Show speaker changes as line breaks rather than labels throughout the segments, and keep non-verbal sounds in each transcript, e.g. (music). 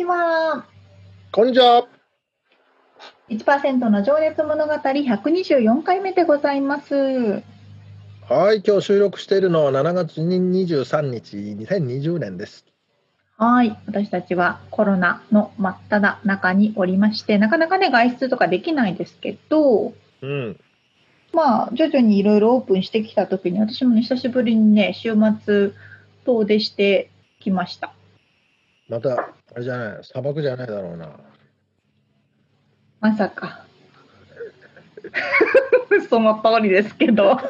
ちは
こんにちは。
1%の情熱物語124回目でございます
はい、今日収録しているのは7月23日、2020年です。
はい、私たちはコロナの真っ只中におりまして、なかなかね、外出とかできないですけど、
うん。
まあ、徐々にいろいろオープンしてきたときに、私もね、久しぶりにね、週末、遠出してきました。
また、あれじゃない、砂漠じゃないだろうな。
まさか。(laughs) その通りですけど。あ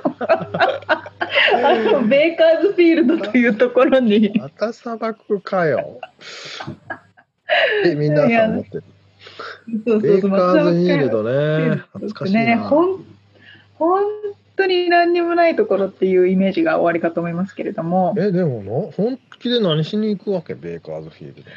のベーカーズフィールドというところに、
また砂漠かよ。え、みんなさん思ってる。
そう
ベーカーズフィール
ド
ドね。懐かしい
ね、
な。
ほん本当に何にもないところっていうイメージが終わりかと思いますけれども、
え、でもの、本気で何しに行くわけ、ベーカーズフィールド。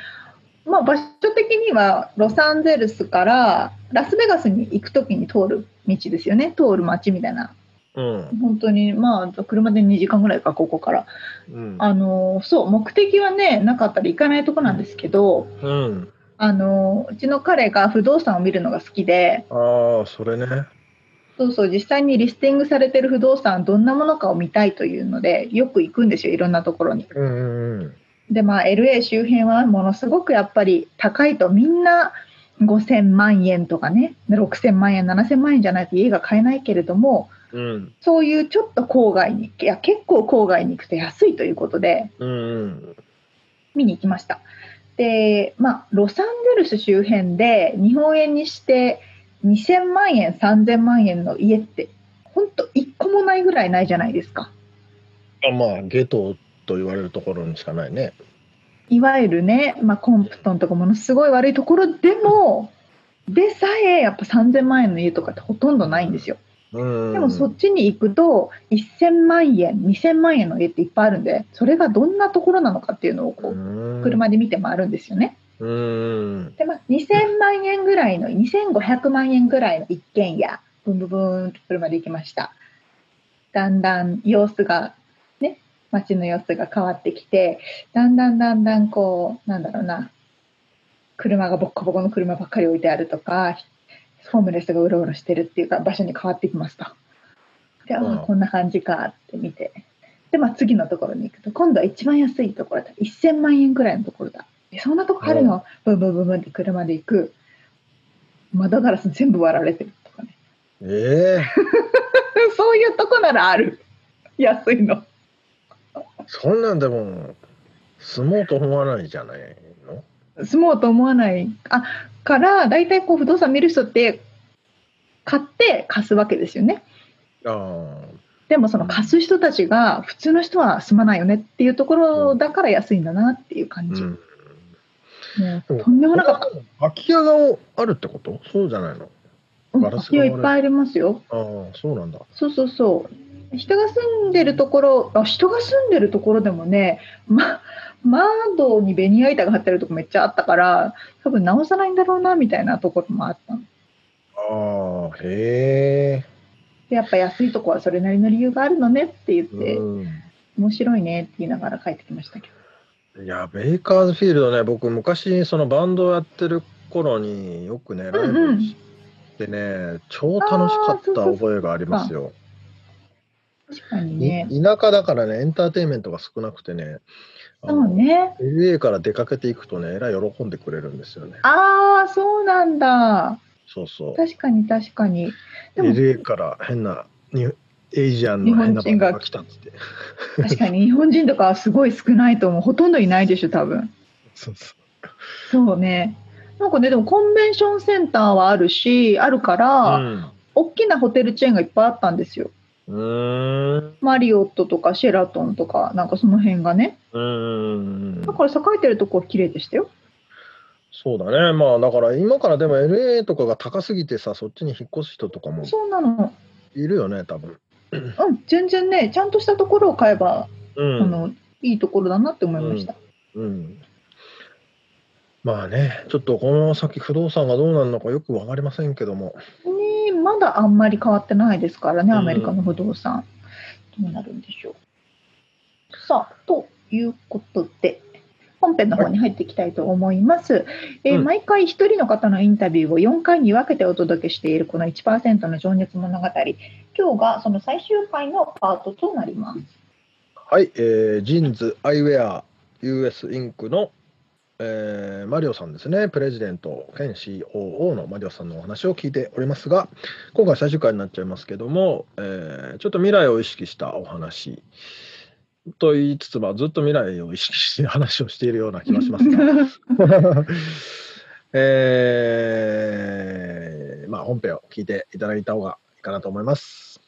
まあ、場所的にはロサンゼルスからラスベガスに行くときに通る道ですよね、通る街みたいな、
うん。
本当に、まあ、車で2時間ぐらいか、ここから。
うん。
あのそう、目的はね、なかったら行かないとこなんですけど、
うん。
あのうちの彼が不動産を見るのが好きで、
ああ、それね。
そうそう、実際にリスティングされてる不動産、どんなものかを見たいというので、よく行くんですよ、いろんなところに。
うんうんうん。
で、まあ、LA 周辺はものすごくやっぱり高いと、みんな5000万円とかね、6000万円、7000万円じゃないと家が買えないけれども、
うん。
そういうちょっと郊外に、いや、結構郊外に行くと安いということで、
うんうん。
見に行きました。で、まあ、ロサンゼルス周辺で日本円にして2000万円、3000万円の家って、本当一個もないぐらいないじゃないですか。
あまあ、ゲトと言われるところにしかないね。
いわゆるね、まあ、コンプトンとかものすごい悪いところでも、でさえやっぱ3000万円の家とかってほとんどないんですよ。
うん。
でもそっちに行くと1000万円、2000万円の家っていっぱいあるんで、それがどんなところなのかっていうのをこう
うん
車で見て回るんですよね。
うん。
で、まあ、2000万円ぐらいの、2500万円ぐらいの一軒家、ブンブンブーンと車で行きました。だんだん様子が、ね、街の様子が変わってきて、だんだんだんだんこう、なんだろうな、車がボッコボコの車ばっかり置いてあるとか、ホームレスがうろうろしてるっていうか場所に変わってきますと。で、あ
うん
あ、こんな感じかって見て。で、まあ、次のところに行くと、今度は一番安いところだ。1000万円くらいのところだ。えそんなとこあるの、ブンブンブンブンって車で行く。窓ガラス全部割られてるとかね。
ええ (laughs)
そういうとこならある。安いの。
そんなんでも住もうと思わないじゃないの？
住もうと思わない。あ、から、大体こう不動産見る人って、買って貸すわけですよね。
あ
でもその貸す人たちが普通の人は住まないよねっていうところだから安いんだなっていう
あ、
感じ。
うん、
とんでもなかった。
空き家があるってこと？そうじゃないの？
空き家いっぱいありますよ。
ああそうなんだ
そうそうそう。人が住んでるところ、あ人が住んでるところでもね、ま、窓にベニヤ板が張ってるとこめっちゃあったから、多分直さないんだろうなみたいなところもあったの。
ああへ
で、やっぱ安いとこはそれなりの理由があるのねって言っ
え、
て、
う
面白いねって言いながら帰ってきましたけど。
ん、いやベイカーズフィールドね僕昔そのバンドをやってる頃によくねライ
うんうん。
ブしてね、超楽しかった覚えがありますよ
確かにね。
い田舎だからねエンターテインメントが少なくてねあ
そ
の
うね。
LA から出かけていくとね、えらい喜んでくれるんですよね。
ああ、そうなんだ。
そうそう。
確かに確かに。でも
LA から変なにエイジアンの変なバカが来たって。
確かに日本人とかはすごい少ないと思う。ほとんどいないでしょ、多分。
そうそう。
そうね。なんかね、でもコンベンションセンターはあるし、あるから、
うん
大きなホテルチェーンがいっぱいあったんですよ。
うーん。
マリオットとかシェラトンとか、なんかその辺がね。
うーん
だから栄えてるとこは綺麗でしたよ。
そうだね。まあだから今からでも LA とかが高すぎてさ、そっちに引っ越す人とかも
そうなの。
いるよね、多分。
うん、全然ね、ちゃんとしたところを買えば、
う
あのいいところだなって思いました。
うん。まあね、ちょっとこの先不動産がどうなるのかよくわかりませんけども。
ねまだあんまり変わってないですからね、
うん
アメリカの不動産。どうなるんでしょう。さあ、ということで、本編の方に入っていきたいと思います。えー
うん
毎回一人の方のインタビューを4回に分けてお届けしているこの1%の情熱物語。今日がその最終回のパートとなります。
はい、えージーンズアイウェア US インクの、えーマリオさんですね、プレジデント兼 COO のマリオさんのお話を聞いておりますが、今回最終回になっちゃいますけども、えーちょっと未来を意識したお話と言いつつ、まあ、ずっと未来を意識して話をしているような気がしますが、(laughs) えーまあ、本編を聞いていただいた方がいいかなと思います。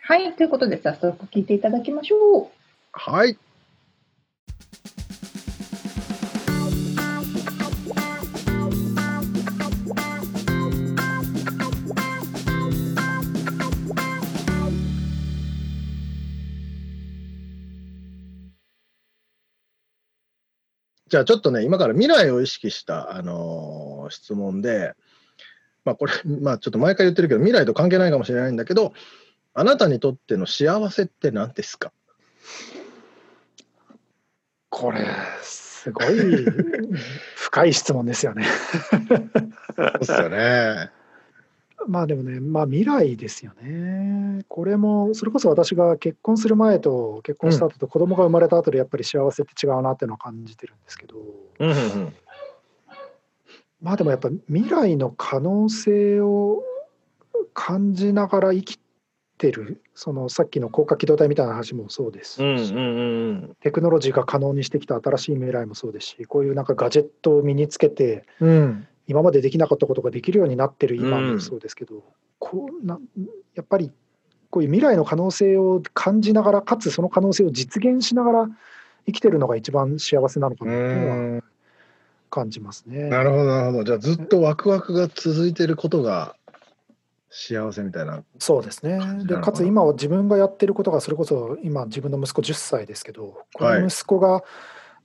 はい、ということで早速聞いていただきましょう。
はい。じゃあちょっとね、今から未来を意識した、あのー質問で、まあこれ、まあちょっと毎回言ってるけど、未来と関係ないかもしれないんだけど、あなたにとっての幸せって何ですか？
これ、すごい深い質問ですよね。
そうですよね。
まあでもね、まあ未来ですよね。これも、それこそ私が結婚する前と結婚した後と子供が生まれた後でやっぱり幸せって違うなっていうのは感じてるんですけど、
うんうんうん
まあでもやっぱ未来の可能性を感じながら生きてる、そのさっきの高架機動隊みたいな話もそうですし、
うんうんうん。
テクノロジーが可能にしてきた新しい未来もそうですし、こういうなんかガジェットを身につけて、
うん
今までできなかったことができるようになってる今
うん。
もそうですけど、こうなやっぱりこういう未来の可能性を感じながらかつその可能性を実現しながら生きてるのが一番幸せなのか
う
なというのは
ん。
感じますね。
なるほどなるほど。じゃあずっとワクワクが続いてることが幸せみたいな。
そうですね。でかつ今は自分がやってることがそれこそ今自分の息子10歳ですけどこ
はい。
の息子が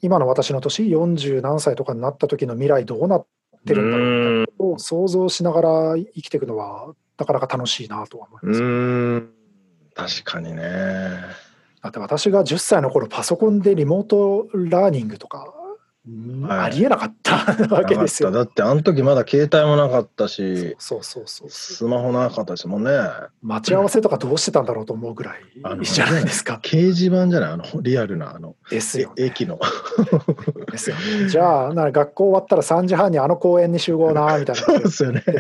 今の私の年40何歳とかになった時の未来どうなってるんだろうとを想像しながら生きていくのはなかなか楽しいなとは思いうます。
ん。確かにね。
だって私が10歳の頃パソコンでリモートラーニングとか、
はい
ありえなかったわけですよ。
だってあの時まだ携帯もなかったし
そうそうそう
スマホなかったですもんね。
待ち合わせとかどうしてたんだろうと思うぐらいじゃないですか。
掲示板じゃない？あのリアルなあの
ですよ
駅の。(laughs)
ですよね。じゃあ、なら学校終わったら3時半にあの公園に集合な (laughs) みたいな。
そうですよね。(laughs)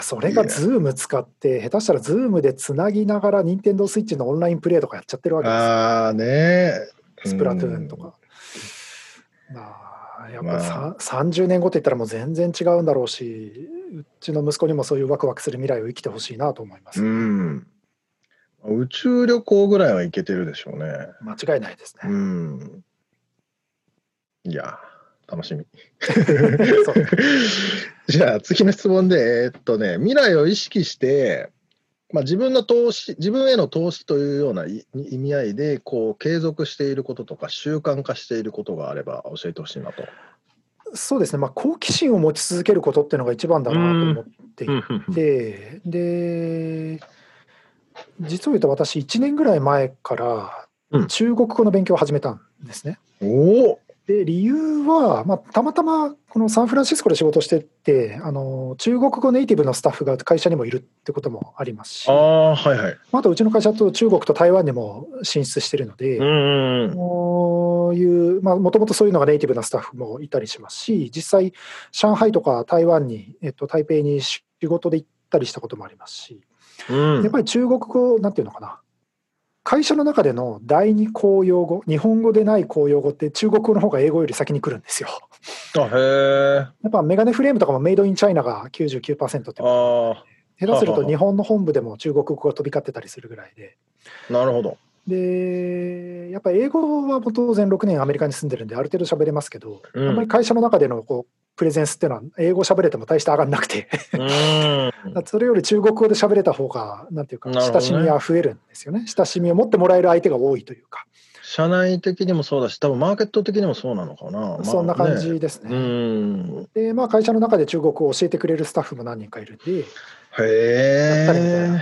それがズーム使って下手したらズームでつなぎながら任天堂スイッチのオンラインプレイとかやっちゃってるわけですよ。
ああね。
スプラトゥーンとか。まあ、やっぱ
ま
さ、30年後って言ったらもう全然違うんだろうし、うちの息子にもそういうワクワクする未来を生きてほしいなと思います。
うん。宇宙旅行ぐらいは行けてるでしょうね。
間違いないです
う
ね。
ん。いや楽しみ。(laughs) (laughs) じゃあ次の質問で、えーっとね、未来を意識して、まあ、自分の投資、自分への投資というようない意味合いで、こう、継続していることとか、習慣化していることがあれば教えてほしいなと。
そうですね、まあ、好奇心を持ち続けることっていうのが一番だなと思っていて、で、実を言うと私、1年ぐらい前から
うん。
中国語の勉強を始めたんですね。
おお
で理由は、まあ、たまたまこのサンフランシスコで仕事しててあの中国語ネイティブのスタッフが会社にもいるってこともありますし
ああ、はいはい。
まああとうちの会社と中国と台湾にも進出してるので、
うんうんうん。
こういう、まあ、もともとそういうのがネイティブなスタッフもいたりしますし、実際、上海とか台湾に、えっと、台北に仕事で行ったりしたこともありますし、やっぱり中国語なんていうのかな会社の中での第二公用語日本語でない公用語って中国語の方が英語より先に来るんですよ。
あへ
やっぱメガネフレームとかもメイドインチャイナが99%って
あ
下手すると日本の本部でも中国語が飛び交ってたりするぐらいで。
なるほど。
でやっぱり英語は当然6年アメリカに住んでるんである程度喋れますけど、
うん
あんまり会社の中でのこうプレゼンスっていうのは英語喋れても大して上がんなくて。
うん。(laughs)
それより中国語で喋れた方がなんていうか親しみは増えるんですよね。親しみを持ってもらえる相手が多いというか、
社内的にもそうだし多分マーケット的にもそうなのかな、まあ
そんな感
ね
じですね。
うん。
でまあ会社の中で中国語を教えてくれるスタッフも何人かいるんで。や
へ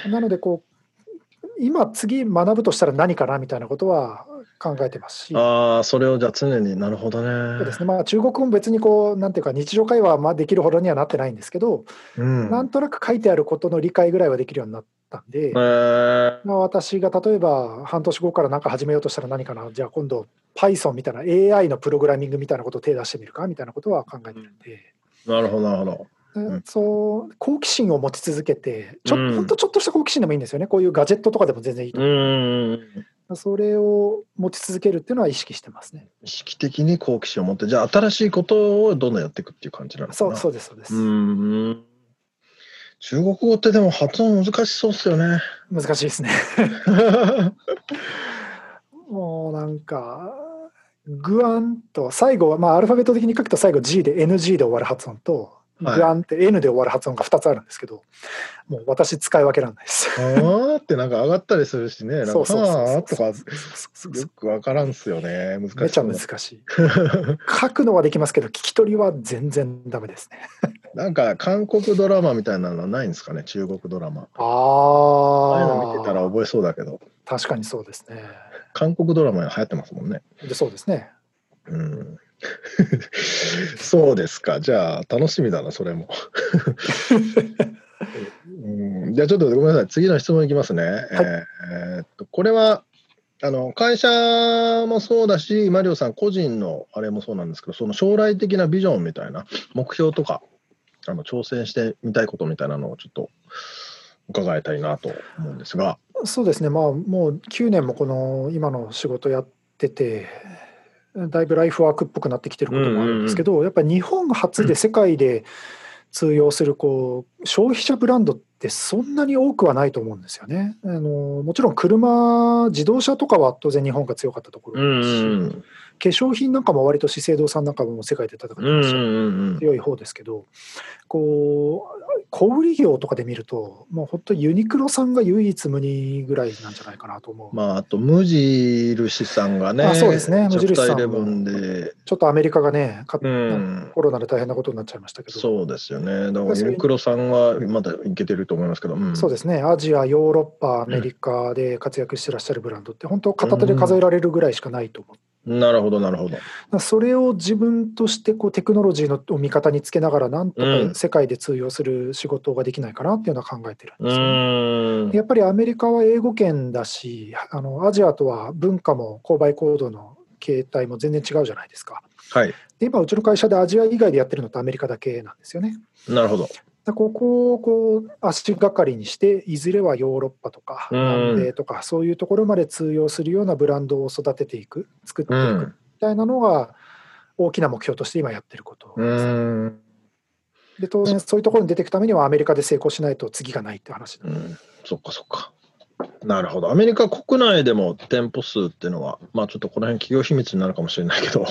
え。
なのでこう今次学ぶとしたら何かなみたいなことは考えてますし。
ああそれをじゃあ常になるほどね。
そうですねまあ、中国語も別にこうなんていうか日常会話はまあできるほどにはなってないんですけど、
うん。
なんとなく書いてあることの理解ぐらいはできるようになったんで、
えー
まあ、私が例えば半年後から何か始めようとしたら何かなじゃあ今度 Python みたいな AI のプログラミングみたいなことを手出してみるかみたいなことは考えてるんで、
なるほどなるほど。
で
ん
そう好奇心を持ち続けてちょ,、
うん
ほんとちょっとした好奇心でもいいんですよねこういうガジェットとかでも全然いいと
う
思う、
ん。
それを持ち続けるっていうのは意識してますね
意識的に好奇心を持ってじゃあ新しいことをどんどんやっていくっていう感じなのかな。
そうそうですそうです、
うん。中国語ってでも発音難しそうっすよね。
難しいですね (laughs) もうなんかグアンと最後はまあアルファベット的に書くと最後 G で NG で終わる発音と、
はい
グアンって N で終わる発音が2つあるんですけどもう私使い分けられないです。
あーってなんか上がったりするしね。なんか
そう
とかよくわからんっすよね。難しい。
めちゃ難しい。書くのはできますけど聞き取りは全然ダメですね。
なんか韓国ドラマみたいなのはないんですかね？中国ドラマ。
あ
ああいうの
あ
見てたら覚えそうだけど、
確かにそうですね。
韓国ドラマ流行ってますもんね。
でそうですね。
うん。(laughs) そうですか。じゃあ楽しみだな、それも。うん、じゃあちょっとごめんなさい。次の質問いきますね。えーえーっとこれはあの会社もそうだし、マリオさん個人のあれもそうなんですけど、その将来的なビジョンみたいな目標とか、あの挑戦してみたいことみたいなのをちょっと伺いたいなと思うんですが。
そうですね。まあもう9年もこの今の仕事やってて。だいぶライフワークっぽくなってきてることもあるんですけど、やっぱり日本初で世界で通用するこう消費者ブランドってそんなに多くはないと思うんですよね。あのもちろん車自動車とかは当然日本が強かったところですし、
うん
化粧品なんかも割と資生堂さんなんかも世界で戦って
うん
らっし強い方ですけどこう小売業とかで見るともう本当ユニクロさんが唯一無二ぐらいなんじゃないかなと思う、
まあ、あと無印さんがね、
あそうですね。無印さん
で、
ちょっとアメリカがねか
うん、
コロナで大変なことになっちゃいましたけど。
そうですよね。だからユニクロさんはまだいけてると思いますけど、うん、
そうですね。アジアヨーロッパアメリカで活躍してらっしゃるブランドって本当片手で数えられるぐらいしかないと思う、
なるほど、なるほど。
それを自分としてこうテクノロジーのを味方につけながらなんと
うん
か世界で通用する仕事ができないかなっていうのは考えてるん
う
ですよね。やっぱりアメリカは英語圏だしあのアジアとは文化も購買行動の形態も全然違うじゃないですか。
はい。
で今うちの会社でアジア以外でやってるのってアメリカだけなんですよね。
なるほど。
だここをこう足がかりにしていずれはヨーロッパとか
うん
南米とかそういうところまで通用するようなブランドを育てていく作って
う
いくみ
ん。
たいなのが大きな目標として今やってること
うーん。
で当然そういうところに出ていくためにはアメリカで成功しないと次がないって話
うん。そっかそっか。なるほど。アメリカ国内でも店舗数っていうのは、まあちょっとこの辺企業秘密になるかもしれないけど、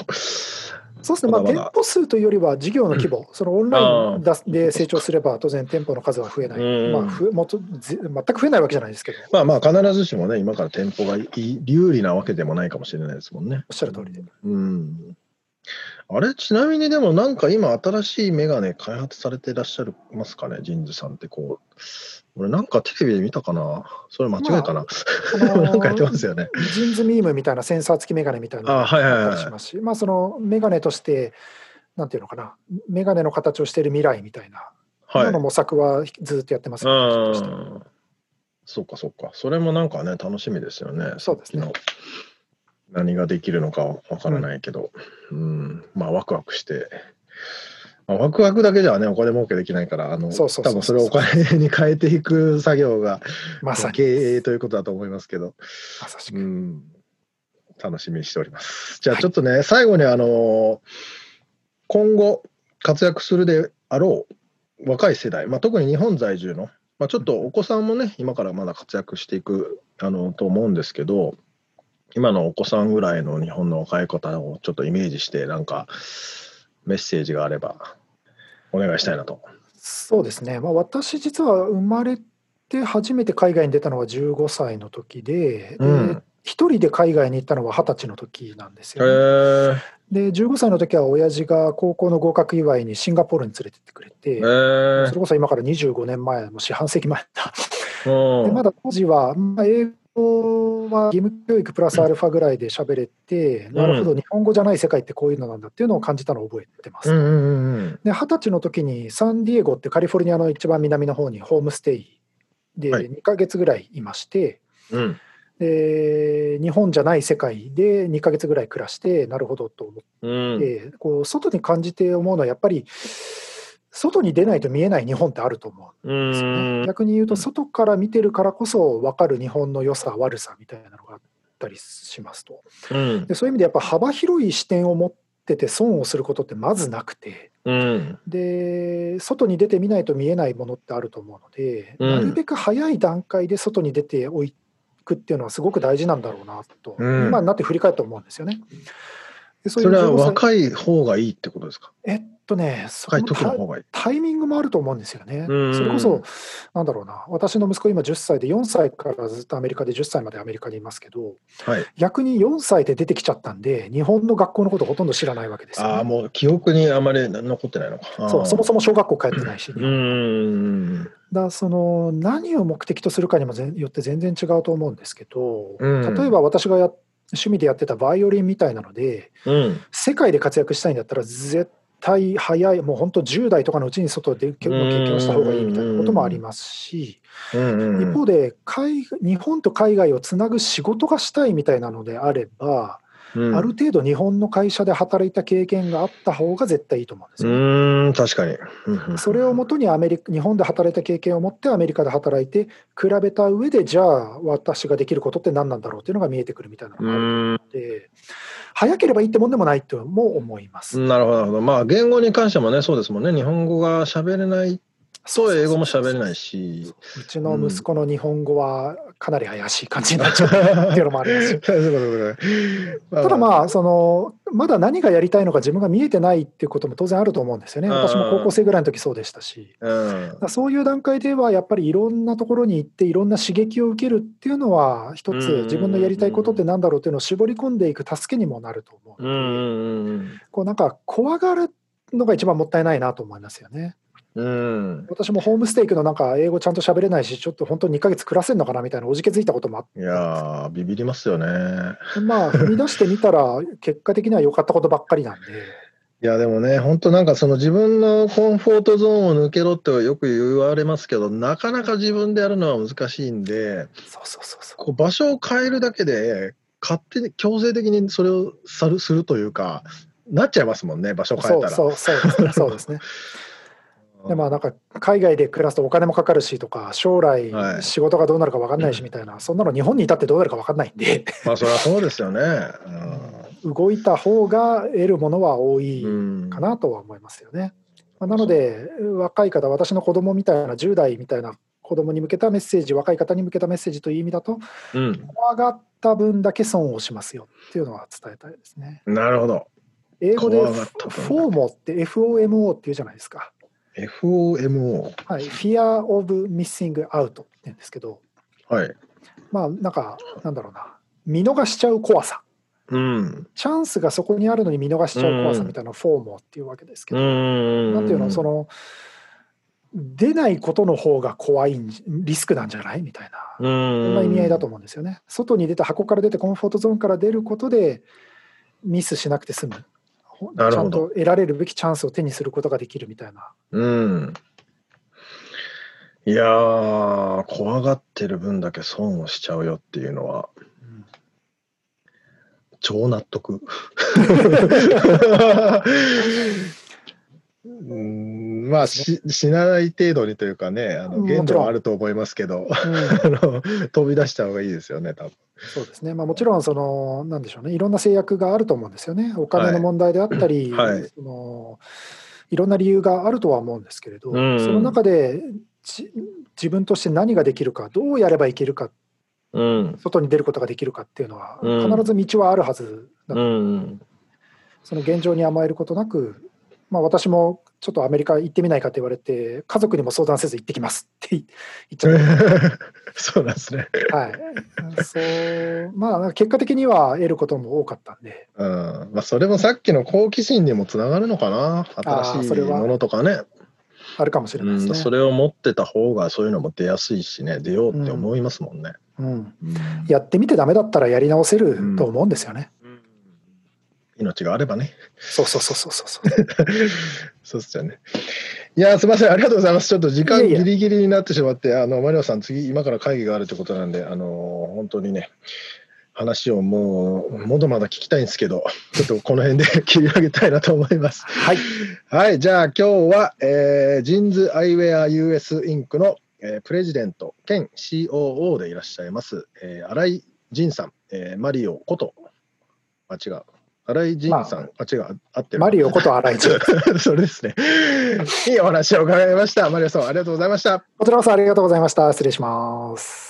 そうですね、まあ、店舗数というよりは事業の規模、そのオンラインだで成長すれば、当然店舗の数は増えない、
うん
まあ、ふもっとぜ全く増えないわけじゃないですけど、
まあまあ必ずしもね、今から店舗がいい有利なわけでもないかもしれないですもんね。
おっしゃる通りで。
うん。あれ、ちなみにでもなんか今新しいメガネ開発されていらっしゃいますかね、ジンズさんってこう。俺なんかテレビで見たかな？それ間違いかな、
あのー (laughs)
なんかやってますよね。
ジーンズミームみたいなセンサー付きメガネみたいなのが
あはいはいはい
ますし、まあ、そのメガネとして、なんていうのかな、メガネの形をしている未来みたいな、
はい。
今の模索はずっとやってますね。
そうかそうか。それもなんかね、楽しみですよね。
そうですね
何ができるのかわからないけど、うん、まあワクワクして。まあ、ワクワクだけではね、お金儲けできないから、あの、多分それをお金に変えていく作業が、
まさに。
経営ということだと思いますけど、う
まさしく。
ん、楽しみにしております。じゃあちょっとね、最後にあの、今後活躍するであろう若い世代、まあ、特に日本在住の、まあ、ちょっとお子さんもね、今からまだ活躍していくあのと思うんですけど、今のお子さんぐらいの日本の若い方をちょっとイメージして、なんかメッセージがあればお願いしたいなと。
そうですね、まあ、私、実は生まれて初めて海外に出たのは15歳の時で、
うん
で一人で海外に行ったのは二十歳の時なんです
へ
よ、ね。
え
で、15歳の時は親父が高校の合格祝いにシンガポールに連れてってくれて、
へ
それこそ今から25年前、もう四半世紀前だ。まだ当時は、まあ、英語は義務教育プラスアルファぐらいで喋れて、
ん。
なるほど、日本語じゃない世界ってこういうのなんだっていうのを感じたのを覚えてます。
うんうんうんうん。
で、二十歳の時にサンディエゴってカリフォルニアの一番南の方にホームステイで
はい。
2ヶ月ぐらいいまして、
うん。
で日本じゃない世界で2ヶ月ぐらい暮らして、なるほどと思っ
うん。
て、こう外に感じて思うのは、やっぱり外に出ないと見えない日本ってあると思う。
うん
ですよね。逆に言うと外から見てるからこそ分かる日本の良さ悪さみたいなのがあったりしますと。
うん。
でそういう意味でやっぱ幅広い視点を持ってて損をすることってまずなくて。
うん。
で外に出てみないと見えないものってあると思うので、
うん。
なるべく早い段階で外に出ておくっていうのはすごく大事なんだろうなと、
うん。
今になって振り返って思うんですよね。でそ
それは
15歳
若い方がいいってことですか？
えっとねそのタイミングもあると思うんですよね。
うん
それこそ、なんだろうな、私の息子、今10歳で、4歳からずっとアメリカで、10歳までアメリカにいますけど、
はい。
逆に4歳で出てきちゃったんで、日本の学校のことほとんど知らないわけですよ、ね。
ああ、もう記憶にあまり残ってないのか。
そうそも
そ
そも小学校帰ってないし、
うんうん
だその何を目的とするかにもよって全然違うと思うんですけど、
うん
例えば私がや趣味でやってたバイオリンみたいなので、
うん
世界で活躍したいんだったら、絶対早い、もう本当、10代とかのうちに外での経験をした方がいいみたいなこともありますし、一方で海日本と海外をつなぐ仕事がしたいみたいなのであれば、
うん
ある程度日本の会社で働いた経験があった方が絶対いいと思うんです
う
よ。
ーん確かに。
それをもとにアメリカ日本で働いた経験を持ってアメリカで働いて比べた上でじゃあ私ができることって何なんだろうっていうのが見えてくるみたいなのがある
うん
ので早ければいいってもんでもないとも思います。
なるほどなるほど。まあ言語に関してもねそうですもんね。日本語が喋れないと英語も喋れないし。
うちの息子の日本語はかなり怪しい感じになっちゃうっていうのもあります (laughs) ただまあ。そのまだ何がやりたいのか自分が見えてないっていうことも当然あると思うんですよね。
うん。
私も高校生ぐらいの時そうでしたし。
うん。
そういう段階ではやっぱりいろんなところに行っていろんな刺激を受けるっていうのは一
うん。
つ自分のやりたいことってなんだろうっていうのを絞り込んでいく助けにもなると思うので、
ん。うん。
こうなんか怖がるのが一番もったいないなと思いますよね。
うん
私もホームステイクのなんか英語ちゃんと喋れないしちょっと本当に2ヶ月暮らせんのかなみたいなおじけづいたこともあって
いやービビりますよね。
まあ踏み出してみたら結果的には良かったことばっかりなんで。
いやでもね、本当なんかその自分のコンフォートゾーンを抜けろってよく言われますけど、なかなか自分でやるのは難しいんで、
そうそうそうそう。
こう場所を変えるだけで、勝手に強制的にそれをするというか、なっちゃいますもんね、場所変えたら。
そうそうそう。そうですね。(laughs) でまあなんか海外で暮らすとお金もかかるしとか将来
はい
仕事がどうなるか分かんないしみたいな、そんなの日本にいたってどうなるか分かんないんで
まあそれはそうですよね。
動いた方が得るものは多い
うん
かなとは思いますよね。まあなので若い方私の子供みたいな10代みたいな子供に向けたメッセージ若い方に向けたメッセージという意味だと
うん、
怖がった分だけ損をしますよっていうのは伝えたいですね。
なるほど。
英語で
怖がった分だけ
FOMO って FOMO っていうじゃないですか。
FOMO。
はい、Fear of Missing Out って言うんですけど、
はい。
まあなんかなんだろうな見逃しちゃう怖さ
うん。
チャンスがそこにあるのに見逃しちゃう怖さ
うん
みたいなフォーモっていうわけですけ
う
ど、
ん。
なんていうの？その出ないことの方が怖いリスクなんじゃない？みたいな、
そ
そんな意味合いだと思うんですよね。外に出て箱から出てコンフォートゾーンから出ることでミスしなくて済む。ほ
なるほど
ちゃんと得られるべきチャンスを手にすることができるみたいな。
うん。いやー、怖がってる分だけ損をしちゃうよっていうのは、
うん
超納得。うんまあし死なない程度にというかねあの限度はあると思いますけど、
うん (laughs)
飛び出した方がいいですよね多分。
そうですね、まあ、もちろんその、なんでしょうね、いろんな制約があると思うんですよね、お金の問題であったり、
はい。
そのいろんな理由があるとは思うんですけれど、
うん
その中でじ自分として何ができるか、どうやればいけるか、
うん。
外に出ることができるかっていうのは、
うん。
必ず道はあるはずだと、
うん。
その現状に甘えることなく、まあ、私もちょっとアメリカ行ってみないかって言われて、家族にも相談せず行ってきますって (laughs) 言っちゃっ (laughs)
そうなんですね。
た。はい、そうまあ、結果的には得ることも多かったんで。
うんまあ、それもさっきの好奇心にもつながるのかな新しいものとかね
あるかもしれないですね。
うん、それを持ってた方がそういうのも出やすいしね出ようって思いますもんね。
うん、
うん
やってみてダメだったらやり直せると思うんですよね。
命があればね。
そうそうそうそうそう。(laughs)
そうっすよね。いやーすみませんありがとうございます。ちょっと時間ギリギリになってしまってあのマリオさん次今から会議があるということなんであの本当にね話をもうまだまだ聞きたいんですけどちょっとこの辺で (laughs) 切り上げたいなと思います。
はい。
はい、じゃあ今日は、えージンズアイウェア US インクの、えープレジデント兼 COO でいらっしゃいます、えー新井仁さん、えーマリオこと、あ、違う。新井仁さん、あ、違う、合ってる。
マリオこと新井ちゃん。(laughs)
それですね。いいお話を伺いました。マリオさん、ありがとうございました。
こちらこそありがとうございました。失礼します。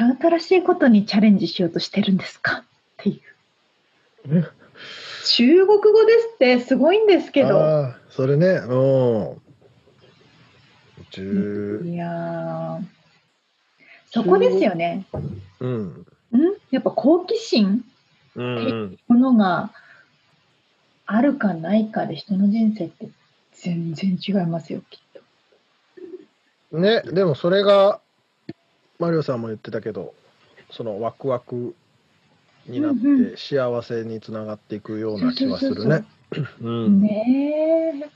新しいことにチャレンジしようとしてるんですか？っていう
え？
中国語ですってすごいんですけど。
それね、うん。十、
いやーそこですよね。
うん。
ん？やっぱ好奇心？
うんうん。
ものがあるかないかで人の人生って全然違いますよきっと。
ね、でもそれが、マリオさんも言ってたけど、そのワクワクになって幸せにつながっていくような気はするね。うん。
ねえ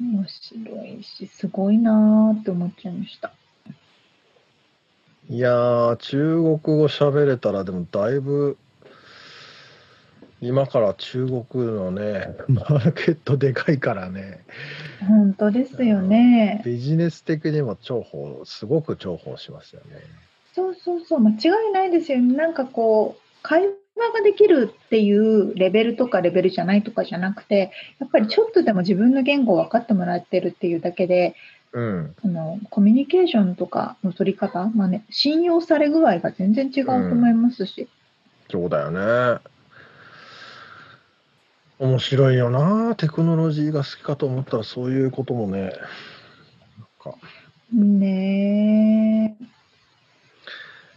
面白いしすごいなーって思っちゃいました。
いやー、中国語喋れたら、でもだいぶ、今から中国のね、マーケットでかいからね、
本当ですよね。
ビジネス的にも重宝、すごく重宝しますよね。
そうそうそう間違いないですよね。なんかこう会話ができるっていうレベルとかレベルじゃないとかじゃなくてやっぱりちょっとでも自分の言語を分かってもらってるっていうだけで
うん。
あのコミュニケーションとかの取り方、まあね、信用され具合が全然違うと思いますし、
そうだよね。面白いよな、テクノロジーが好きかと思ったら、そういうこともね、なんか
ねえ。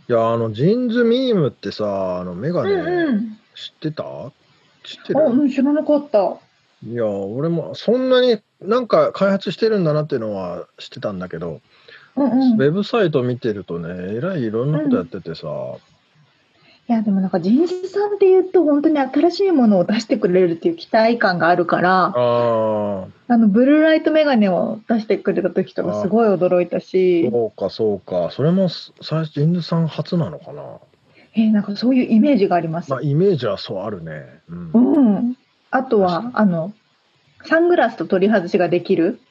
いや、あの、ジーンズミームってさ、あの、メガネ、
うんうん。
知ってた？知って
あ、
る
うん、知らなかった。
いや、俺もそんなになんか開発してるんだなっていうのは知ってたんだけど、
うんうん。
ウェブサイト見てるとね、えらいいろんなことやっててさ、
いやでもなんか人事さんっていうと本当に新しいものを出してくれるっていう期待感があるから
あ
のブルーライトメガネを出してくれた時とかすごい驚いたし
そうか、そうか、それも最初、ジンズさん初なのかな？
えーなんかそういうイメージがあります
まあ、。イメージはそうあるね。うん
うん、あとはあのサングラスと取り外しができる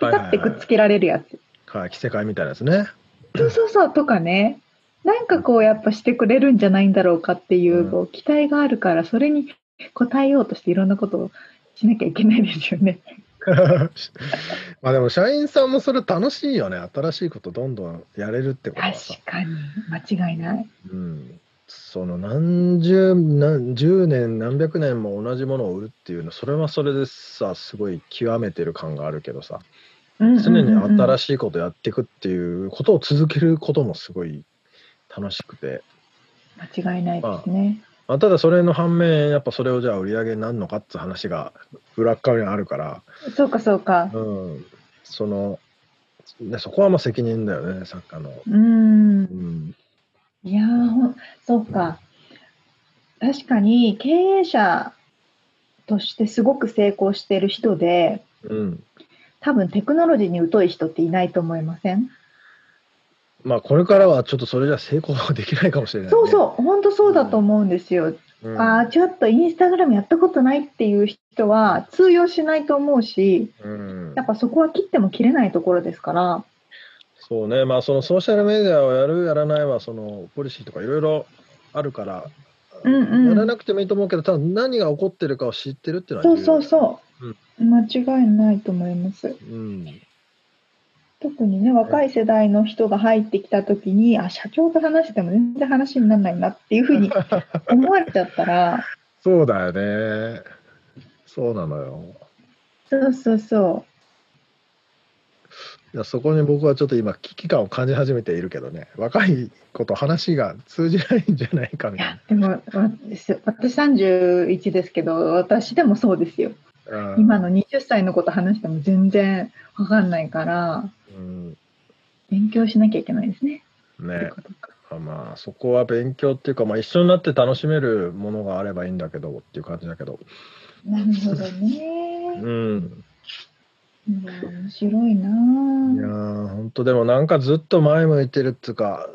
ピタってくっつけられるやつ。
はい、着せ替えみたいなやつね。
そうそうそうとかねなんかこうやっぱしてくれるんじゃないんだろうかっていう,、
うん
こう期待があるからそれに応えようとしていろんなことをしなきゃいけないですよね。(laughs)
まあでも社員さんもそれ楽しいよね。新しいことどんどんやれるってことはさ
確。かに間違いない。
うん。その何十何十年何百年も同じものを売るっていうのそれはそれでさすごい極めてる感があるけどさ常に新
しい。
しいことやっていくっていうことを続けることもすごい楽しくて、
間違いないですね。
まあ、ただそれの反面やっぱそれをじゃあ売り上げになるのかって話が裏っ側にあるから、
そうかそうか。
うん、そのでそこはまあ責任だよね作家の。
うん
う。ん
いやそうか。確かに経営者としてすごく成功してる人で、
うん。
多分テクノロジーに疎い人っていないと思いません？
まあ、これからはちょっとそれじゃ成功できないかもしれない、ね。
そうそう、本当そうだと思うんですよ。
うん。
ああ、ちょっとインスタグラムやったことないっていう人は通用しないと思うし、
うん
やっぱそこは切っても切れないところですから、
そうね、まあ、そのソーシャルメディアをやる、やらないは、そのポリシーとかいろいろあるから、
うんうん
やらなくてもいいと思うけど、ただ何が起こってるかを知ってるっていうのは
そうそう
う。
そう、間違いないと思います。
うん。
特にね、若い世代の人が入ってきたときに、あ、社長と話しても全然話にならないなっていうふうに (laughs) 思われちゃったら、
そうだよね。そうなのよ。
そうそうそ
いやそこに僕はちょっと今、危機感を感じ始めているけどね、若い子と話が通じないんじゃないか
う。い
みたい
や、でも、わ私私31ですけど、私でもそうですよ。
な。
今の20歳の子と話しても全然わかんないから、
うん、
勉強しなきゃいけないですね。
ね
ことか
まあそこは勉強っていうか、まあ、一緒になって楽しめるものがあればいいんだけどっていう感じだけど、
なるほどね。(laughs)
うん、
面白いない
やー本当でもなんかずっと前向いてるっつうか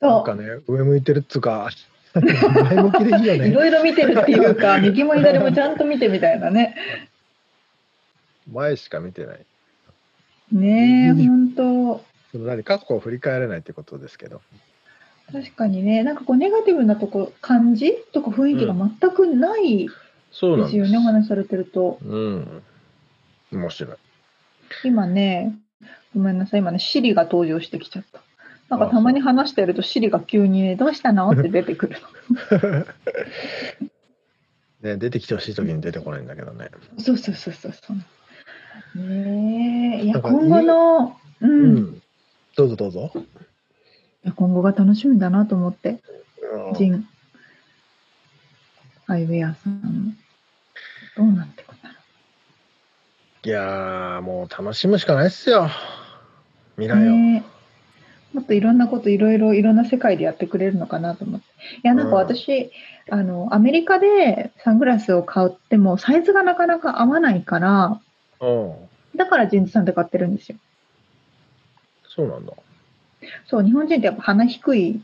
なんか
そ
ね上向いてるっつうか (laughs) 前向きでいいよ
う。(laughs) い
ね
ろいろ見てるっていうか、右も左もちゃんと見てみたいなね。
前しか見てない
ねえ、
右
本当。
その何過去を振り返れないってことですけど
確かにね、なんかこうネガティブなとこ感じとか雰囲気が全くない
です
よね、お話しされてると。
うん面白い
今ね、ごめんなさい、今ね、シリが登場してきちゃった。なんかたまに話してると、シリが急にね、どうしたの？って出てくる (laughs)
ね、出てきてほしい時に出てこないんだけどね。
の。そうそうそうそうそう。ねえ、いや、今後の、う、
うんん。どうぞどうぞ。
いや今後が楽しみだなと思って、ジン、アイウェアさん、どうなってくるんだろ
いやー、もう楽しむしかないっすよ。未来を。
ねえもっといろんなこといろいろいろんな世界でやってくれるのかなと思って。いや、なんか私、あの、アメリカでサングラスを買ってもサイズがなかなか合わないから、
うん。
だからジーンズさんで買ってるんですよ。
そうなんだ。
そう、日本人ってやっぱ鼻低い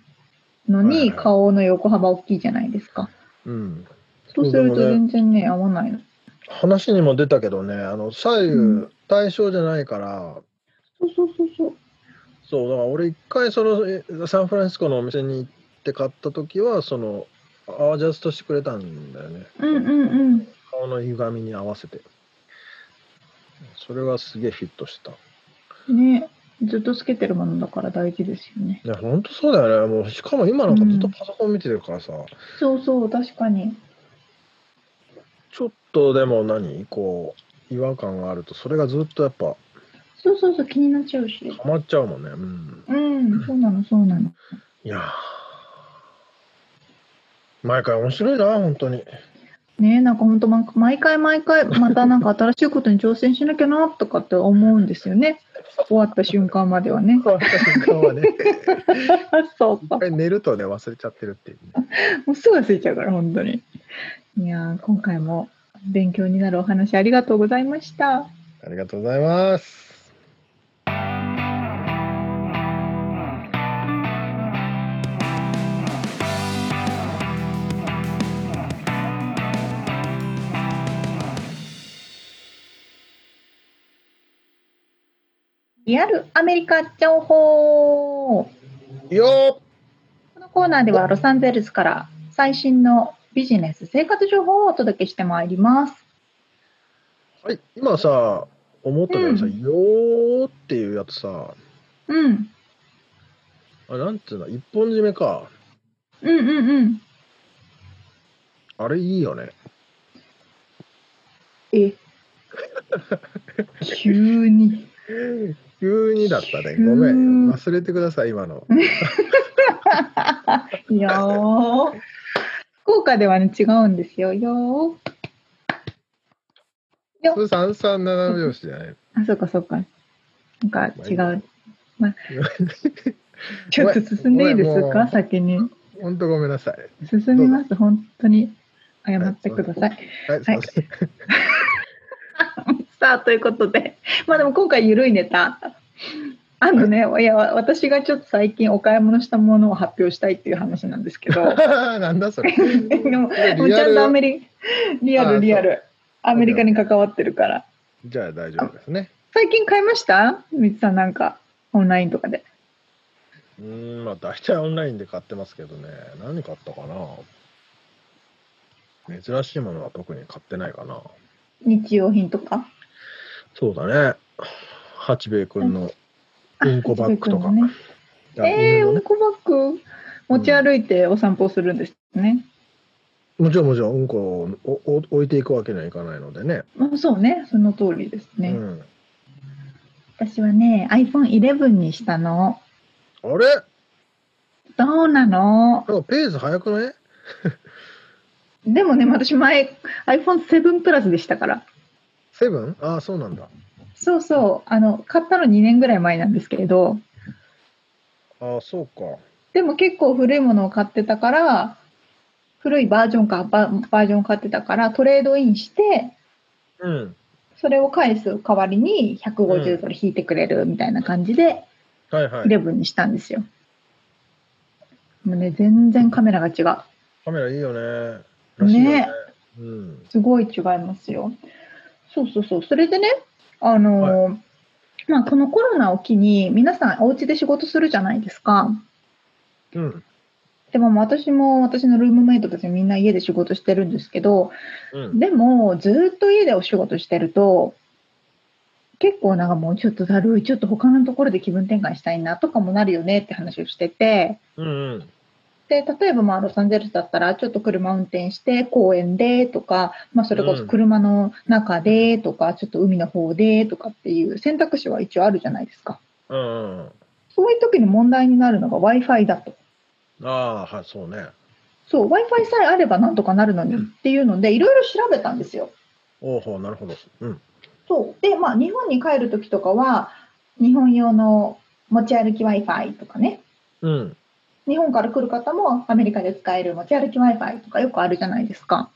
の
はい
に
はい
顔の横幅大きいじゃないですか。
うん。
そうすると全然ね、合わないの。
話にも出たけどね、あの左右
うん
対称じゃないから、
そうそうそうそう。
そうだから俺一回そのえサンフランシスコのお店に行って買った時はそのアジャストしてくれたんだよね。
うんうんうん。
顔の歪みに合わせて。それはすげえフィットした。
ねずっとつけてるものだから大事ですよね。
いや、ほんとそうだよね。もうしかも今なんかずっとパソコン見てるからさ、
そうそう、確かに。
ちょっとでも何？こう違和感があるとそれがずっとやっぱ
そうそうそう、気になっちゃうし。
ハマっちゃうもんね。うん。
うん、そうなの、そうなの。
いやー毎回面白いな、本当に。
ねなんか本当、ま毎回毎回、またなんか新しいことに挑戦しなきゃなとかって思うんですよね。終わった瞬間まではね。
終わった瞬間はね、(laughs)
そうか。
寝るとね、忘れちゃってるっていうね。
もうすぐ忘れちゃうから、本当に。いやー今回も勉強になるお話ありがとうございました。
ありがとうございます。
リアルアメリカ情報
よ
このコーナーではロサンゼルスから最新のビジネス生活情報をお届けしてまいります。
ーはい、今さ、思ったけどさ、
うん
よーっていうやつさ、
うん。
あれなんていうの、一本締めか。
うんうんうん。
あれいいよね。
え？(laughs) 急に。
急にだったね。
急
ごめん。忘れてください、今の。(laughs)
いやー。福岡ではね、違うんですよ。よー。
それ三三七拍子じゃない？
あ、そうかそうか。なんか違う。まあ、(laughs) ちょっと進んでいいですか？先に。
本当ごめんなさい。
進みます、本当に。謝ってください。
はい、すい。
さあということで、(laughs) まあでも今回ゆるいネタ。あのね、いや私がちょっと最近お買い物したものを発表したいっていう話なんですけど、(laughs)
なんだそれ。
でもちゃんとアメリリア
あ
ルリアルアメリカに関わってるから。
じゃあ大丈夫ですね。
最近買いました？みつさんなんかオンラインとかで。
うーん、まあ大体オンラインで買ってますけどね。何買ったかな？珍しいものは特に買ってないかな。
日用品とか？
そうだね。八兵衛くんのうんこバッグとか。
ね、
あ
えー、うんこバッグ持ち歩いてお散歩するんですね。
もちろんもちろんうんこをおお置いていくわけにはいかないのでね。
まあ、そうね、その通りですね。
うん、
私はね、iPhone11 にしたの。
あれ？
どうなの？
ペース早くない？(laughs)
でもね、私前 iPhone7 プラスでしたから。
セブン？ああ、そうなんだ。
そうそう、あの、買ったの2年ぐらい前なんですけれど、
ああ、そうか。
でも結構古いものを買ってたから、古いバージョンか、ババージョンを買ってたから、トレードインして、
うん。
それを返す代わりに150ドル引いてくれるみたいな感じで、
はいはい。
11にしたんですよ。もうね、全然カメラが違う。
カメラいいよね。らしいよね。うん。
すごい違いますよ。そうそうそう。それでね、あのーまあ、このコロナを機に、皆さんお家で仕事するじゃないですか。
うん。
でも私も私のルームメイトたちみんな家で仕事してるんですけど、
うん。
でもずっと家でお仕事してると、結構なんかもうちょっとだるい、ちょっと他のところで気分転換したいなとかもなるよねって話をしてて、
うんうん。
で、例えばまあロサンゼルスだったらちょっと車運転して公園でとか、まあそれこそ車の中でとか、ちょっと海の方でとかっていう選択肢は一応あるじゃないですか。
うんうん。
そういう時に問題になるのが Wi-Fi だと。
ああ、はい、そうね。
そう、Wi-Fi さえあればなんとかなるのにっていうので、いろいろ調べたんですよ。
おおなるほど。うん。
そう。で、まあ日本に帰る時とかは、日本用の持ち歩き Wi-Fi とかね。
うん。
日本から来る方もアメリカで使える持ち歩き Wi-Fi とかよくあるじゃないですか。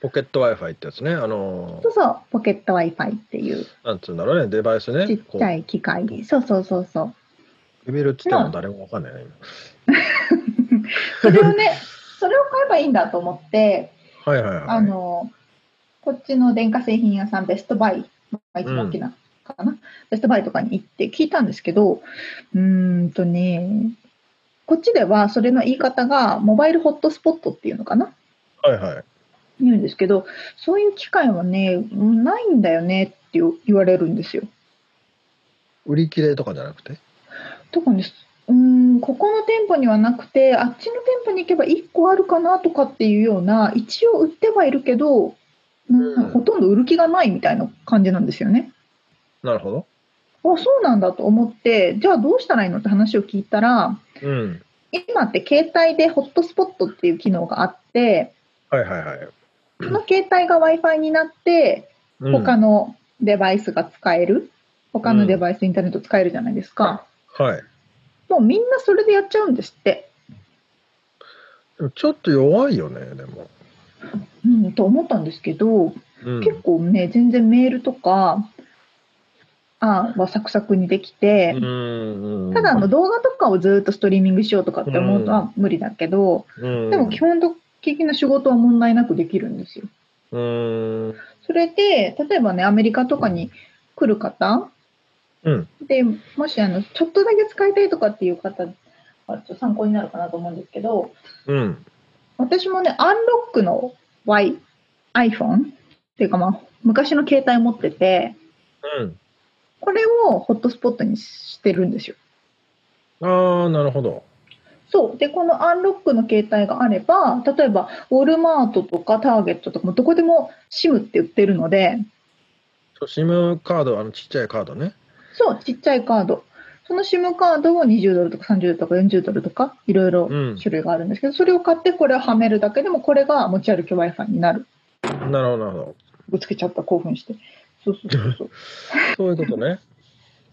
ポケット Wi-Fi ってやつね。あの
そうそう、ポケット Wi-Fi っていう
ー、なんつうんだろうね、デバイスね。
ちっちゃ
い。
い機械。そうそうそうそう。
レベルっても誰もわかんないね。(laughs)
それをね、それを買えばいいんだと思って、
今はいはいはい。
あの、こっちの電化製品屋さん、ベストバイ、まあ、一番大きなかな、ベストバイとかに行って聞いたんですけど、うーんとね、こっちではそれの言い方が、モバイルホットスポットっていうのかな？
はいはい。
言うんですけど、そういう機会はね、ないんだよねって言われるんですよ。
売り切れとかじゃなくて？
特に、うーん、ここの店舗にはなくて、あっちの店舗に行けば1個あるかなとかっていうような、一応売ってはいるけど、うん
うん
ほとんど売る気がないみたいな感じなんですよね。
なるほど。
あ、そうなんだと思って、じゃあどうしたらいいのって話を聞いたら、
うん。
今って携帯でホットスポットっていう機能があって、
はいはいはい。
その携帯が Wi-Fi になって、
うん
他のデバイスが使える、他のデバイス、インターネット使えるじゃないですか。
はい。
もうみんなそれでやっちゃうんですって。
ちょっと弱いよね、でも。
うん、と思ったんですけど、
うん。
結構ね、全然メールとか、あはサクサクにできて、
うんうん。
ただあの動画とかをずっとストリーミングしようとかって思うとは無理だけど、
うん、
でも基本的な仕事は問題なくできるんですよ。
うん。
それで、例えばね、アメリカとかに来る方
うん。
で、もしあの、ちょっとだけ使いたいとかっていう方は、参考になるかなと思うんですけど、
うん。
私もね、アンロックの Y、iPhone っていうかまあ、昔の携帯持ってて、
うん。
これをホットスポットにしてるんですよ。
ああ、なるほど。
そう。で、このアンロックの携帯があれば、例えば、ウォルマートとかターゲットとかもどこでも SIM って売ってるので、
そう SIM カード、あのちっちゃいカードね。
そう、ちっちゃいカード。その SIM カードを20ドルとか30ドルとか40ドルとか、いろいろ
うん
種類があるんですけど、それを買ってこれをはめるだけでも、これが持ち歩き Wi-Fi になる。
なるほど、なるほど。
ぶつけちゃった、興奮して。そうそうそうそう。(laughs)
そういうことね。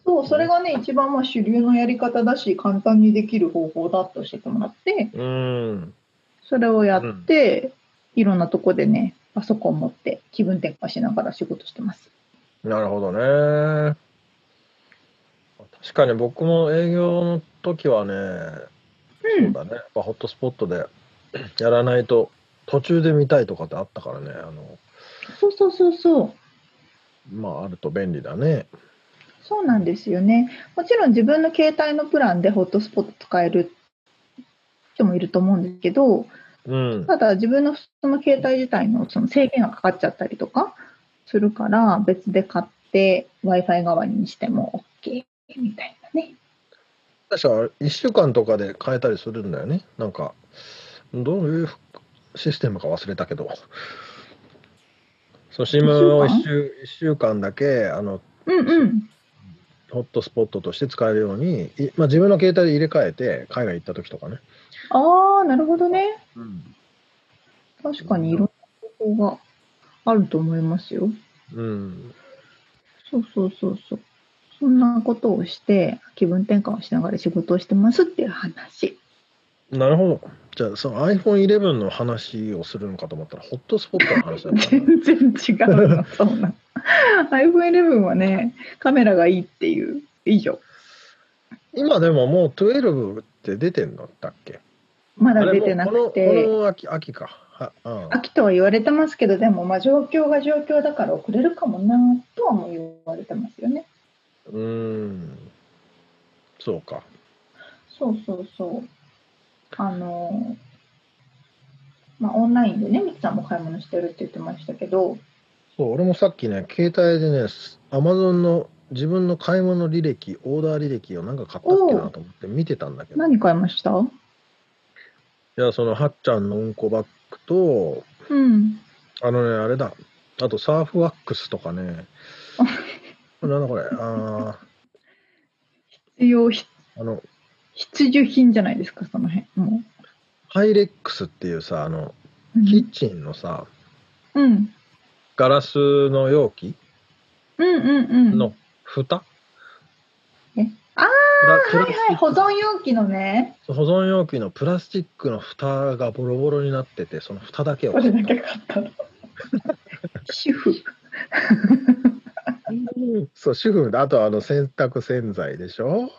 そう、それがね、一番まあ主流のやり方だし、簡単にできる方法だって教えてもらって、
うん。
それをやって、いろんなとこでね、パソコン持って気分転換しながら仕事してます。
なるほどね。確かに僕も営業の時はね、
うん。
そうだね。やっぱホットスポットでやらないと途中で見たいとかってあったからね。あの、
そうそうそうそう。
まああると便利だね。
そうなんですよね。もちろん自分の携帯のプランでホットスポット使える人もいると思うんですけど、
うん。
ただ自分のその携帯自体のその制限がかかっちゃったりとかするから別で買って Wi-Fi 代わりにしても OK みたいなね。
確か1週間とかで変えたりするんだよね。なんか、どういうシステムか忘れたけど。そう、SIM を1週 ,1 週間だけあの
うんうん。
ホットスポットとして使えるように、いまあ、自分の携帯で入れ替えて、海外行った時とかね。
ああ、なるほどね。
うん。
確かにいろんな方法があると思いますよ。
うん。
そうそうそうそう。そんなことをして気分転換をしながら仕事をしてますっていう話。
なるほど。じゃあ、その iPhone11 の話をするのかと思ったら、ホットスポットの話だった。(laughs)
全然違うの、そうなの。iPhone11 はね、カメラがいいっていう以上。
今でももう12って出てんのだっけ？
まだ出てなく
あれもうこの
て、
この秋秋か。はうん、
秋とは言われてますけど、でもまあ状況が状況だから遅れるかもなとはもう言われてますよね。
うーん。そうか。
そうそうそう。あの、まあオンラインでね、ミキさんも買い物してるって言ってましたけど、
そう、俺もさっきね、携帯でね、アマゾンの自分の買い物履歴、オーダー履歴をなんか買ったっけなと思って見てたんだけど、い
何買いました？
や、そのはっちゃんのうんこバッグと、
うん。
あのね、あれだ、あとサーフワックスとかね、(laughs) なんだこれ、あ
必要必
ーあの、
必需品じゃないですか、その辺。も
ハイレックスっていうさ、あの、
う。
キッチンのさ、
うん。
ガラスの容器？
うんうんうん。
の蓋、
え？あ
プラ
あ、はいはい、保存容器のね。
保存容器のプラスチックの蓋がボロボロになってて、その蓋だけを
これだけ買ったの。(laughs) 主婦。(laughs)
そう、主婦で、あとはあの洗濯洗剤でしょ？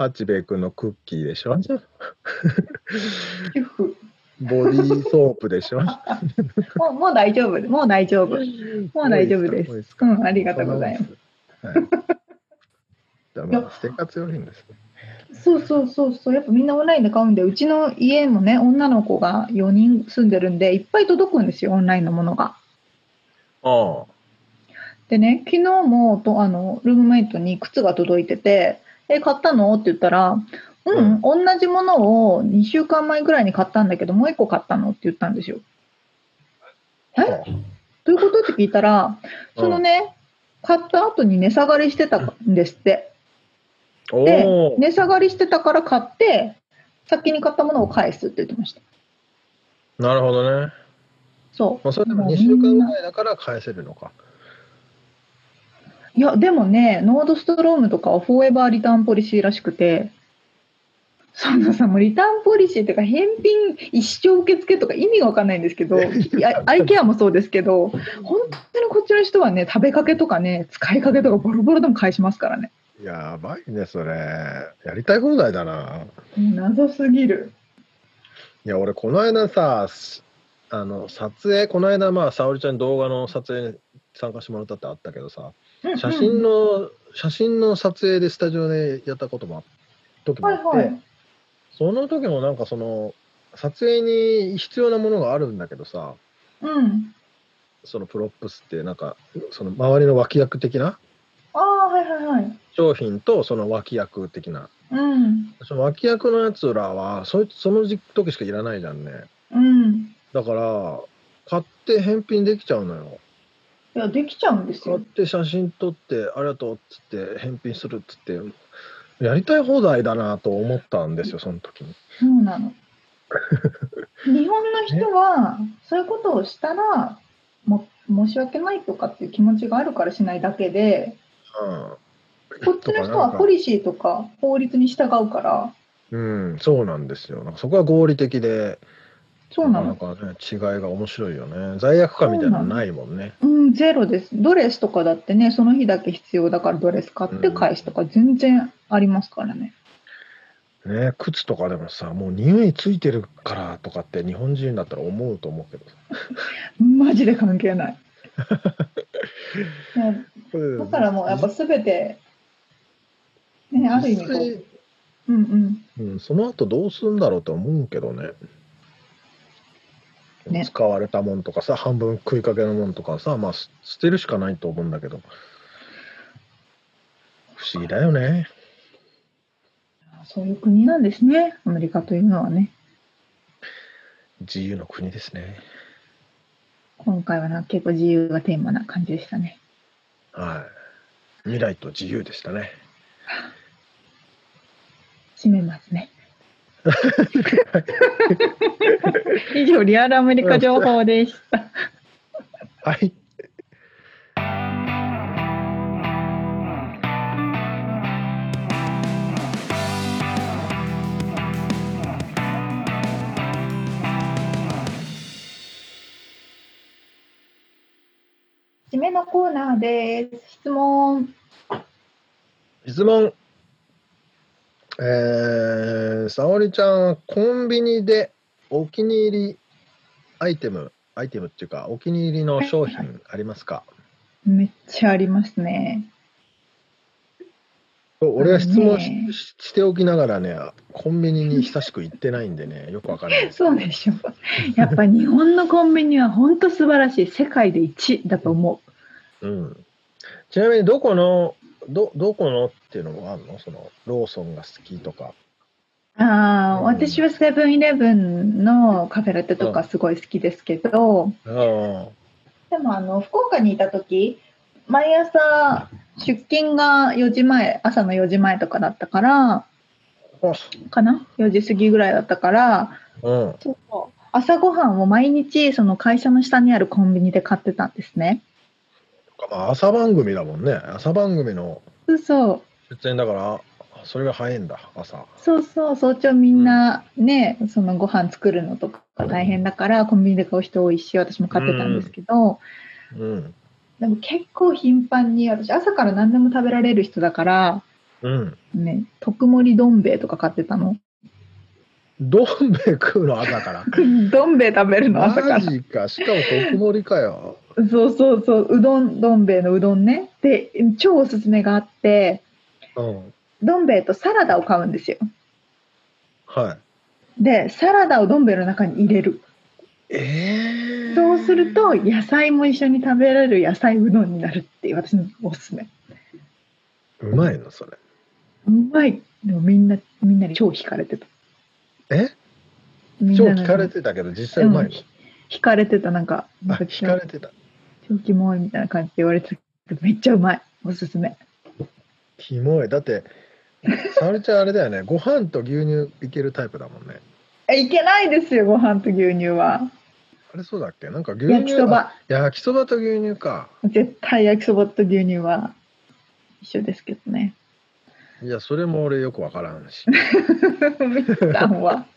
八兵衛君のクッキーでしょ？(laughs) ボディーソープでしょ？(laughs)
もうもう大丈夫。もう大丈夫。もう大丈夫です
もう
ん、ありがとうございます。
す。はい。じゃあまあ生活用品ですね。
そうそうそうそう。やっぱみんなオンラインで買うんで、うちの家もね、女の子が4人住んでるんで、いっぱい届くんですよ、オンラインのものが。
ああ。
でね、昨日もとあのルームメイトに靴が届いてて、え、買ったの？って言ったら、うん、同じものを2週間前ぐらいに買ったんだけど、もう1個買ったのって言ったんですよ。え？
あ
どういうこと？って聞いたら、そのね、買った後に値下がりしてたんですって。
お
で
お、
値下がりしてたから買って、先に買ったものを返すって言ってました。
なるほどね。
そう。
まあ、それでも
もう
2週間ぐらいだから返せるのか。
いや、でもね、ノードストロームとかはフォーエバーリターンポリシーらしくて、そのさ、もうリターンポリシーっていうか、返品一生受付とか意味がわかんないんですけど、(laughs) アイケアもそうですけど、本当にこっちの人はね、食べかけとかね、使いかけとかボロボロでも返しますからね。
やばいね、それ。やりたい放題だな。
謎すぎる。
いや、俺、この間さ、すあの、撮影、この間、まあ、沙織ちゃんに動画の撮影に参加してもらったってあったけどさ、写真の、写真の撮影でスタジオでやったこともあ時もあって、
はいはい。
その時もなんかその、撮影に必要なものがあるんだけどさ、
うん。
その props って、なんか、その周りの脇役的な？
ああ、はいはいはい。
商品とその脇役的な。
うん。
その脇役のやつらは、そその時時しかいらないじゃんね。
うん。
だから、買って返品できちゃうのよ。
いや、できちゃうんですよ。
買って写真撮って、ありがとうっつって返品するっつって、やりたい放題だなと思ったんですよ、その時に。
そうなの。(laughs) 日本の人は、そういうことをしたら、も申し訳ないとかっていう気持ちがあるからしないだけで、
うん。
こっちの人はポリシーとか法律に従うから、
うん、そうなんですよ。なんかそこは合理的で、
そうなの。
なかなかね、違いが面白いよね。罪悪感みたいなのないもんね。
うん、ゼロです。ドレスとかだってね、その日だけ必要だからドレス買って返すとか全然ありますからね。
ね靴とかでもさ、もう匂いついてるからとかって日本人だったら思うと思うけどさ。
マジで関係ない。(laughs) だからもうやっぱすべて、ね、ある意味こう、うんうん。
うん、その後どうするんだろうと思うけどね。
ね
使われたもんとかさ、半分食いかけのもんとかさ、まあ、す捨てるしかないと思うんだけど。不思議だよね。
そういう国なんですね、アメリカというのはね。
自由の国ですね。
今回はな結構自由がテーマな感じでしたね。
はい。未来と自由でしたね。
締めますね。以上、リアルアメリカ情報でした。
はい。
締めのコーナーです。質問。
質問。えー、沙織ちゃんはコンビニでお気に入りアイテム、アイテムっていうか、お気に入りの商品ありますか、
めっちゃありますね。
俺は質問し,
ね
し、しておきながらね、コンビニに久しく行ってないんでね、よくわかんないです。
そうでしょ。やっぱ日本のコンビニは本当素晴らしい。世界で一だと思
うん。ちなみに、どこの、ど、どこのっていうのもあるの？その、ローソンが好きとか。
う。ああ、
うん
私はセブンイレブンのカフェラテとかすごい好きですけど、
あ
でもあの、福岡にいた時、毎朝出勤が4時前、朝の4時前とかだったから、
あ。
かな ?4 時過ぎぐらいだったから、
うん。
朝ごはんを毎日その会社の下にあるコンビニで買ってたんですね。
まあ、朝番組だもんね。朝番組の
そうそう。
出演だから、それが早いんだ、朝。
そうそう、早朝みんなね、そのご飯作るのとか大変だから、コンビニで買う人多いし、私も買ってたんですけど、
うん。
でも結構頻繁に、私朝から何でも食べられる人だから、
うん。
ね、特盛りどん兵衛とか買ってたの。
どん兵衛食うの朝から？(laughs)
どん兵衛食べるの朝から。
マジか。しかも特盛りかよ。
そうそうそう、うどん、どん兵衛のうどんね。で、超おすすめがあって、
うん。
どん兵衛とサラダを買うんですよ。
はい。
で、サラダをどん兵衛の中に入れる。
ええ
そうすると、野菜も一緒に食べられる野菜うどんになるっていう私のおすすめ。
うまいの、それ。
うまい。でもみんな、みんなに超惹かれてた。
え？超聞かれてたけど、実際うまいの？
惹かれてた、なんか、な
あ、
んか
聞かれてた。
超キモいみたいな感じで言われてたけど、めっちゃうまい。おすすめ。
キモい。だって、沙織ちゃんあれだよね。(laughs) ご飯と牛乳いけるタイプだもんね。
え、いけないですよ、ご飯と牛乳は。
あれそうだっけ？なんか牛乳
焼きそば。
あ焼きそばと牛乳か。
絶対焼きそばと牛乳は一緒ですけどね。
いや、それも俺よくわからんし。(laughs)
みったんは。(laughs)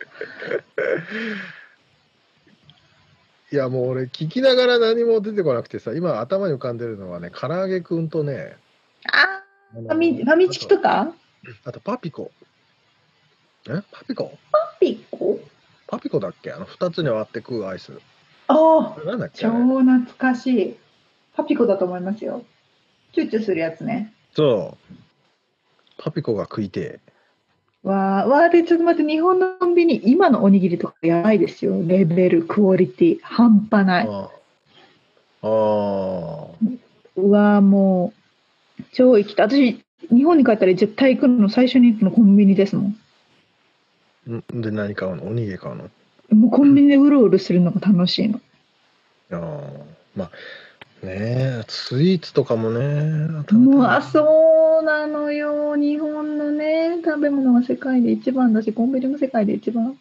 いや、もう俺聞きながら何も出てこなくてさ、今頭に浮かんでるのはね、唐揚げくんとね、
あ
あの
ファミ、ファミチキとか？
あとパピコ。え？パピコ？
パピコ？
パピコだっけ？あの2つに割って食うアイス。
ああ、
なんだっけ？
超
あれ
懐かしい。パピコだと思いますよ。チューチューするやつね。
そう。パピコが食いて
わあ、わあ、で、ちょっと待って、日本のコンビニ、今のおにぎりとかやばいですよ。レベル、クオリティ、半端
え。
ない。
ああー。
うわあ、もう、超行きたい。私、日本に帰ったら絶対行くの最初に行くのコンビニですもん。
ん？で、何買うの？おにぎり買うの？
もうコンビニでうろうろするのが楽しいの。
ああ。まあ、ねえ、スイーツとかもね。
もう、あ、そうなのよ。日本食べ物が世界で一番だし、コンビニも世界で一番。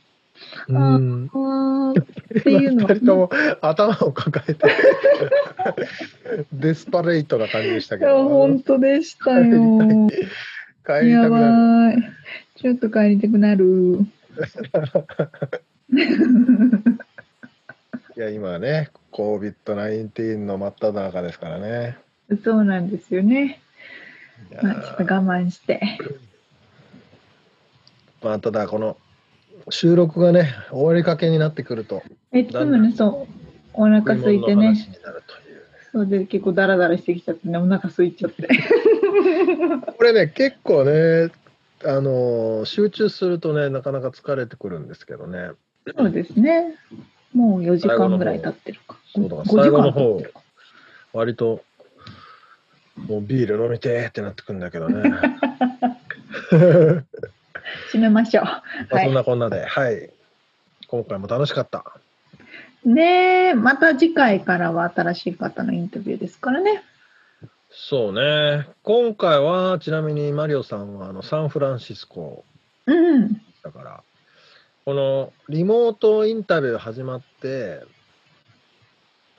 あーっていうの
二人とも頭を抱えてデスパレイトな感じでした
いや、
けど。
本当でしたよ。
帰り
や
たくなる。
ばい。ちょっと帰りたくなる。
や、今ね、COVID-19 の真っ只中ですからね。
そうなんですよね。
いや
まあ、ちょっと我慢して。
まあ、ただ、この収録がね、終わりかけになってくると、
え、いつもね、そう、お腹空いてね。そうで結構ダラダラしてきちゃってね、お腹空いちゃって。(laughs)
これね、結構ね、あの集中するとね、なかなか疲れてくるんですけどね。
そうですね。もう4時間ぐらい経ってるか。
そうだから
5時間
最後の方
経ってるか。
割と、もうビール飲みてーってなってくるんだけどね。(laughs)
締めましょう。(laughs)
まあそんなこんなで、はい。今回も楽しかった。
ねえ、また次回からは新しい方のインタビューですからね。
そうね。今回は、ちなみにマリオさんはあのサンフランシスコ
うん。
だから、このリモートインタビュー始まって、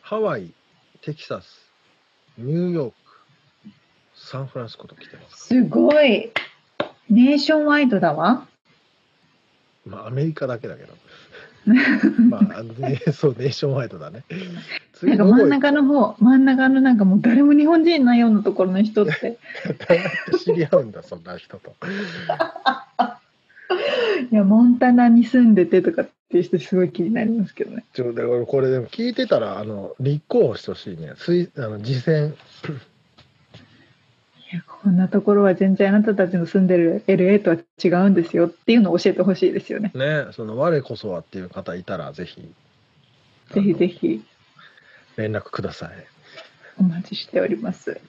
ハワイ、テキサス、ニューヨーク、サンフランシスコと来てます。
すごい。ネーションワイドだわ。
まあ、アメリカだけだけど。(laughs) まあ、ね、そう、ネーションワイドだね。
なんか真ん中の方、真ん中のなんかもう誰も日本人いないようなところの人って、
知り合うんだ、そんな人と。(laughs)
いや、モンタナに住んでてとかっていう人すごい気になりますけどね。
ちょだからこれでも聞いてたら、あの、立候補してほしいね。推あの次戦。
こんなところは全然あなたたちの住んでる LA とは違うんですよっていうのを教えてほしいですよね。
ね、その我こそはっていう方いたら、ぜひ。
ぜひぜ
ひ。
ひ
連絡ください。
お待ちしております。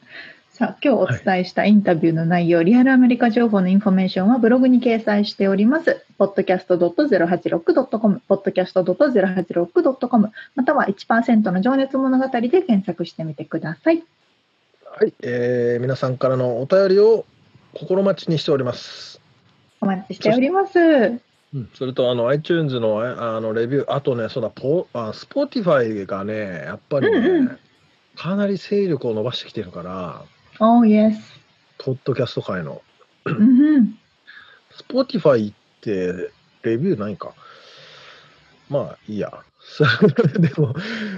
さあ、今日お伝えしたインタビューの内容、リアルアメリカ情報のインフォメーションはブログに掲載しております。podcast.086.com、podcast.086.com、または1%の情熱物語で検索してみてください。
はい、えー皆さんからのお便りを心待ちにしております。
お待ちしております。
うん、それとあの iTunes のああのレビュー、あとね、そうだ、ポあ Spotify がね、やっぱりね、
うんう
かなり勢力を伸ばしてきてるから、
Oh, yes.
ポッドキャスト界の。
うんうん。
Spotify ってレビューないか？まあいいや。(laughs) でも、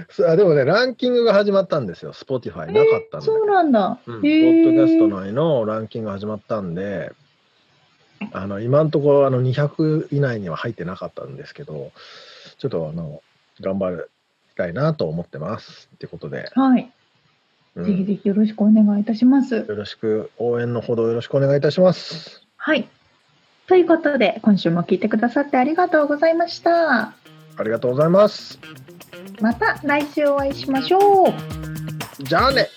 さでもね、ランキングが始まったんですよ、Spotify。なかったんだけど
そうなんだ。
うん、ポ
へ
ッドキャスト
ー
内のランキングが始まったんで、あの今のところあの200以内には入ってなかったんですけど、ちょっとあの頑張りたいなと思ってます。ってことで、
はい。
うん
ぜひぜひよろしくお願いいたします。
よろしく、応援のほどよろしくお願いいたします。
はい。ということで、今週も聞いてくださってありがとうございました。
ありがとうございます。
また来週お会いしましょう。
じゃあね